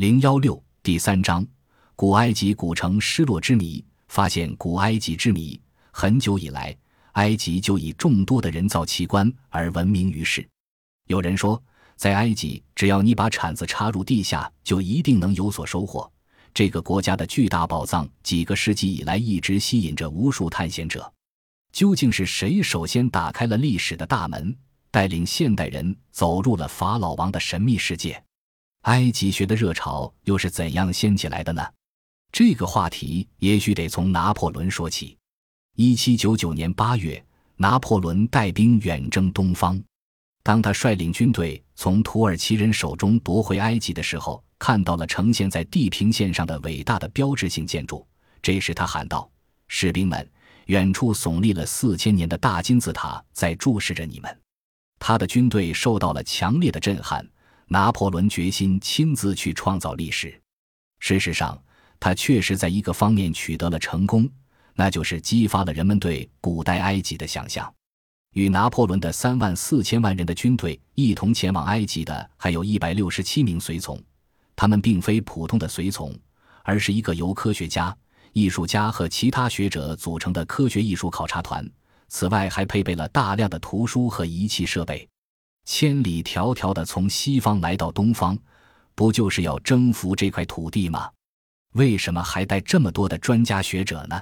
零幺六第三章，古埃及古城失落之谜。发现古埃及之谜。很久以来，埃及就以众多的人造奇观而闻名于世。有人说，在埃及，只要你把铲子插入地下，就一定能有所收获。这个国家的巨大宝藏，几个世纪以来一直吸引着无数探险者。究竟是谁首先打开了历史的大门，带领现代人走入了法老王的神秘世界？埃及学的热潮又是怎样掀起来的呢？这个话题也许得从拿破仑说起。一七九九年八月，拿破仑带兵远征东方。当他率领军队从土耳其人手中夺回埃及的时候，看到了呈现在地平线上的伟大的标志性建筑。这时他喊道：“士兵们，远处耸立了四千年的大金字塔在注视着你们。”他的军队受到了强烈的震撼。拿破仑决心亲自去创造历史。事实上，他确实在一个方面取得了成功，那就是激发了人们对古代埃及的想象。与拿破仑的三万四千万人的军队一同前往埃及的，还有一百六十七名随从。他们并非普通的随从，而是一个由科学家、艺术家和其他学者组成的科学艺术考察团。此外，还配备了大量的图书和仪器设备。千里迢迢的从西方来到东方，不就是要征服这块土地吗？为什么还带这么多的专家学者呢？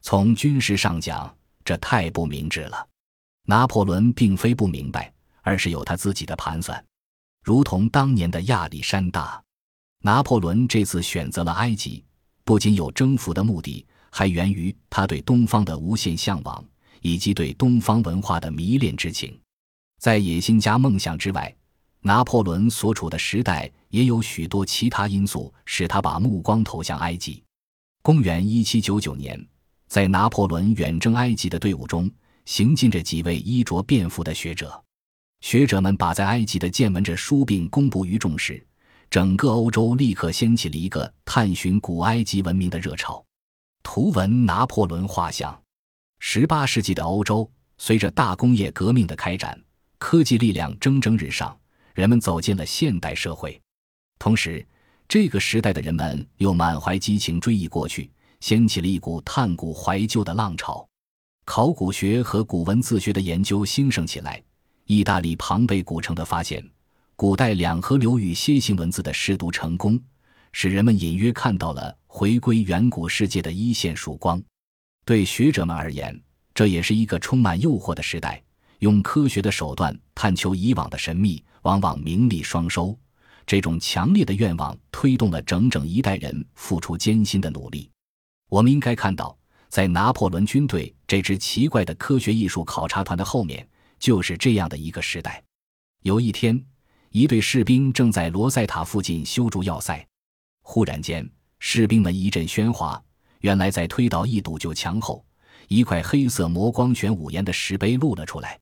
从军事上讲，这太不明智了。拿破仑并非不明白，而是有他自己的盘算。如同当年的亚历山大，拿破仑这次选择了埃及，不仅有征服的目的，还源于他对东方的无限向往，以及对东方文化的迷恋之情。在野心加梦想之外，拿破仑所处的时代也有许多其他因素使他把目光投向埃及。公元一七九九年，在拿破仑远征埃及的队伍中，行进着几位衣着便服的学者。学者们把在埃及的见闻者书并公布于众时，整个欧洲立刻掀起了一个探寻古埃及文明的热潮。图文拿破仑画像。十八世纪的欧洲，随着大工业革命的开展。科技力量蒸蒸日上，人们走进了现代社会。同时，这个时代的人们又满怀激情追忆过去，掀起了一股探古怀旧的浪潮。考古学和古文字学的研究兴盛起来。意大利庞贝古城的发现，古代两河流域楔形文字的识读成功，使人们隐约看到了回归远古世界的一线曙光。对学者们而言，这也是一个充满诱惑的时代。用科学的手段探求以往的神秘，往往名利双收。这种强烈的愿望推动了整整一代人付出艰辛的努力。我们应该看到，在拿破仑军队这支奇怪的科学艺术考察团的后面，就是这样的一个时代。有一天，一队士兵正在罗塞塔附近修筑要塞，忽然间，士兵们一阵喧哗。原来，在推倒一堵旧墙后，一块黑色磨光玄武岩的石碑露了出来。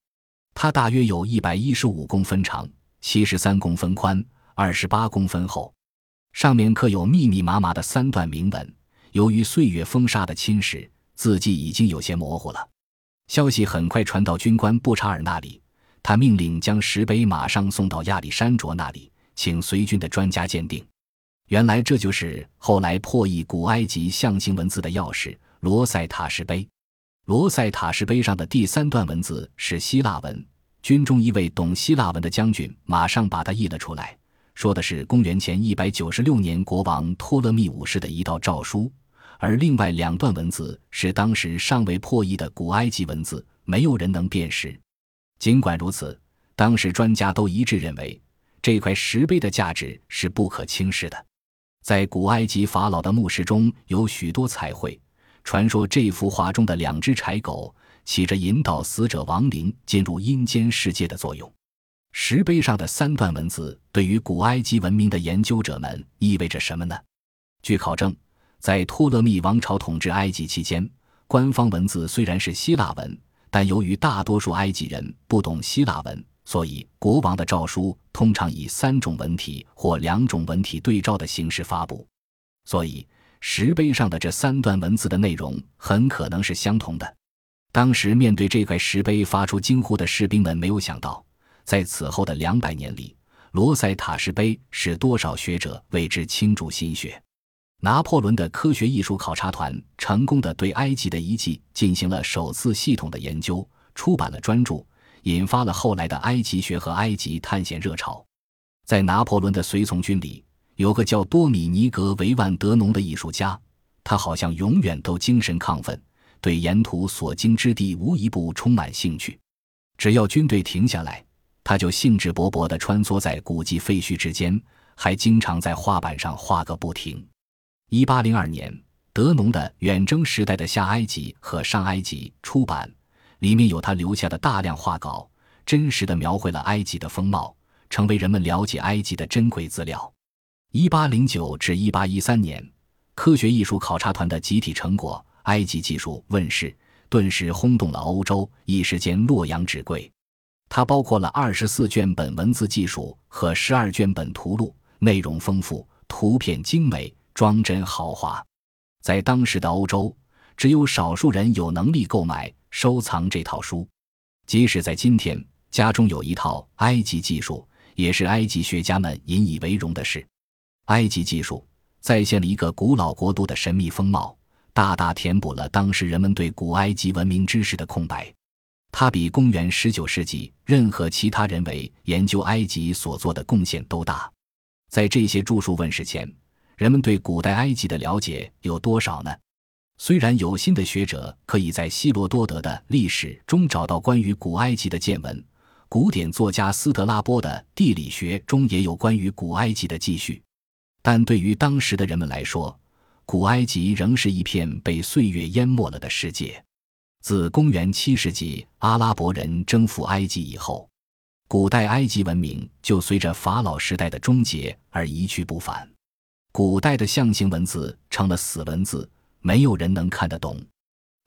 它大约有一百一十五公分长，七十三公分宽，二十八公分厚，上面刻有密密麻麻的三段铭文。由于岁月风沙的侵蚀，字迹已经有些模糊了。消息很快传到军官布查尔那里，他命令将石碑马上送到亚历山卓那里，请随军的专家鉴定。原来这就是后来破译古埃及象形文字的钥匙——罗塞塔石碑。罗塞塔石碑上的第三段文字是希腊文。军中一位懂希腊文的将军马上把它译了出来，说的是公元前一百九十六年国王托勒密五世的一道诏书。而另外两段文字是当时尚未破译的古埃及文字，没有人能辨识。尽管如此，当时专家都一致认为这块石碑的价值是不可轻视的。在古埃及法老的墓室中有许多彩绘。传说这幅画中的两只柴狗起着引导死者亡灵进入阴间世界的作用。石碑上的三段文字对于古埃及文明的研究者们意味着什么呢？据考证，在托勒密王朝统治埃及期间，官方文字虽然是希腊文，但由于大多数埃及人不懂希腊文，所以国王的诏书通常以三种文体或两种文体对照的形式发布。所以。石碑上的这三段文字的内容很可能是相同的。当时面对这块石碑发出惊呼的士兵们，没有想到，在此后的两百年里，罗塞塔石碑使多少学者为之倾注心血。拿破仑的科学艺术考察团成功的对埃及的遗迹进行了首次系统的研究，出版了专著，引发了后来的埃及学和埃及探险热潮。在拿破仑的随从军里，有个叫多米尼格·维万德农的艺术家，他好像永远都精神亢奋，对沿途所经之地无一不充满兴趣。只要军队停下来，他就兴致勃勃地穿梭在古迹废墟之间，还经常在画板上画个不停。一八零二年，德农的《远征时代的下埃及和上埃及》出版，里面有他留下的大量画稿，真实的描绘了埃及的风貌，成为人们了解埃及的珍贵资料。一八零九至一八一三年，科学艺术考察团的集体成果《埃及技术》问世，顿时轰动了欧洲，一时间洛阳纸贵。它包括了二十四卷本文字技术和十二卷本图录，内容丰富，图片精美。装帧豪华，在当时的欧洲，只有少数人有能力购买收藏这套书。即使在今天，家中有一套埃及技术，也是埃及学家们引以为荣的事。埃及技术再现了一个古老国度的神秘风貌，大大填补了当时人们对古埃及文明知识的空白。它比公元十九世纪任何其他人为研究埃及所做的贡献都大。在这些著述问世前，人们对古代埃及的了解有多少呢？虽然有心的学者可以在希罗多德的历史中找到关于古埃及的见闻，古典作家斯特拉波的地理学中也有关于古埃及的记叙，但对于当时的人们来说，古埃及仍是一片被岁月淹没了的世界。自公元七世纪阿拉伯人征服埃及以后，古代埃及文明就随着法老时代的终结而一去不返。古代的象形文字成了死文字，没有人能看得懂。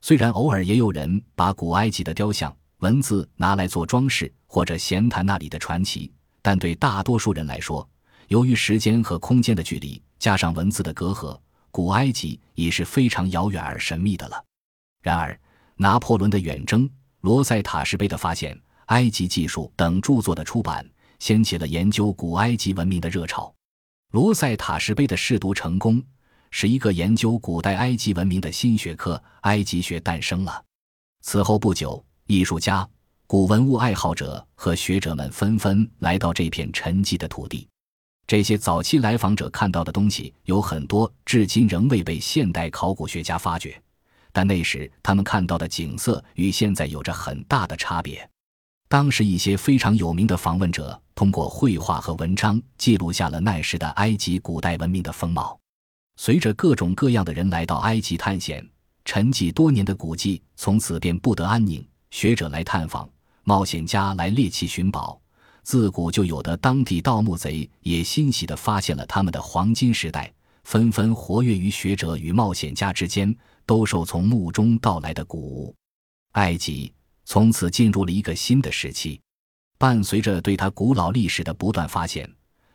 虽然偶尔也有人把古埃及的雕像文字拿来做装饰或者闲谈那里的传奇，但对大多数人来说，由于时间和空间的距离加上文字的隔阂，古埃及已是非常遥远而神秘的了。然而，拿破仑的远征、罗塞塔石碑的发现、埃及技术等著作的出版，掀起了研究古埃及文明的热潮。罗塞塔石碑的试读成功，使一个研究古代埃及文明的新学科——埃及学诞生了。此后不久，艺术家、古文物爱好者和学者们纷纷来到这片沉寂的土地。这些早期来访者看到的东西有很多，至今仍未被现代考古学家发掘。但那时他们看到的景色与现在有着很大的差别。当时一些非常有名的访问者通过绘画和文章记录下了那时的埃及古代文明的风貌。随着各种各样的人来到埃及探险，沉寂多年的古迹从此便不得安宁。学者来探访，冒险家来猎奇寻宝，自古就有的当地盗墓贼也欣喜地发现了他们的黄金时代，纷纷活跃于学者与冒险家之间，兜售从墓中盗来的古物。埃及。从此进入了一个新的时期，伴随着对它古老历史的不断发现，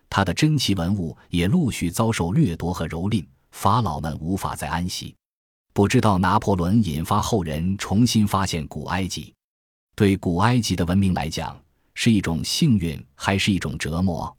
它的珍奇文物也陆续遭受掠夺和蹂躏，法老们无法再安息。不知道拿破仑引发后人重新发现古埃及，对古埃及的文明来讲是一种幸运还是一种折磨？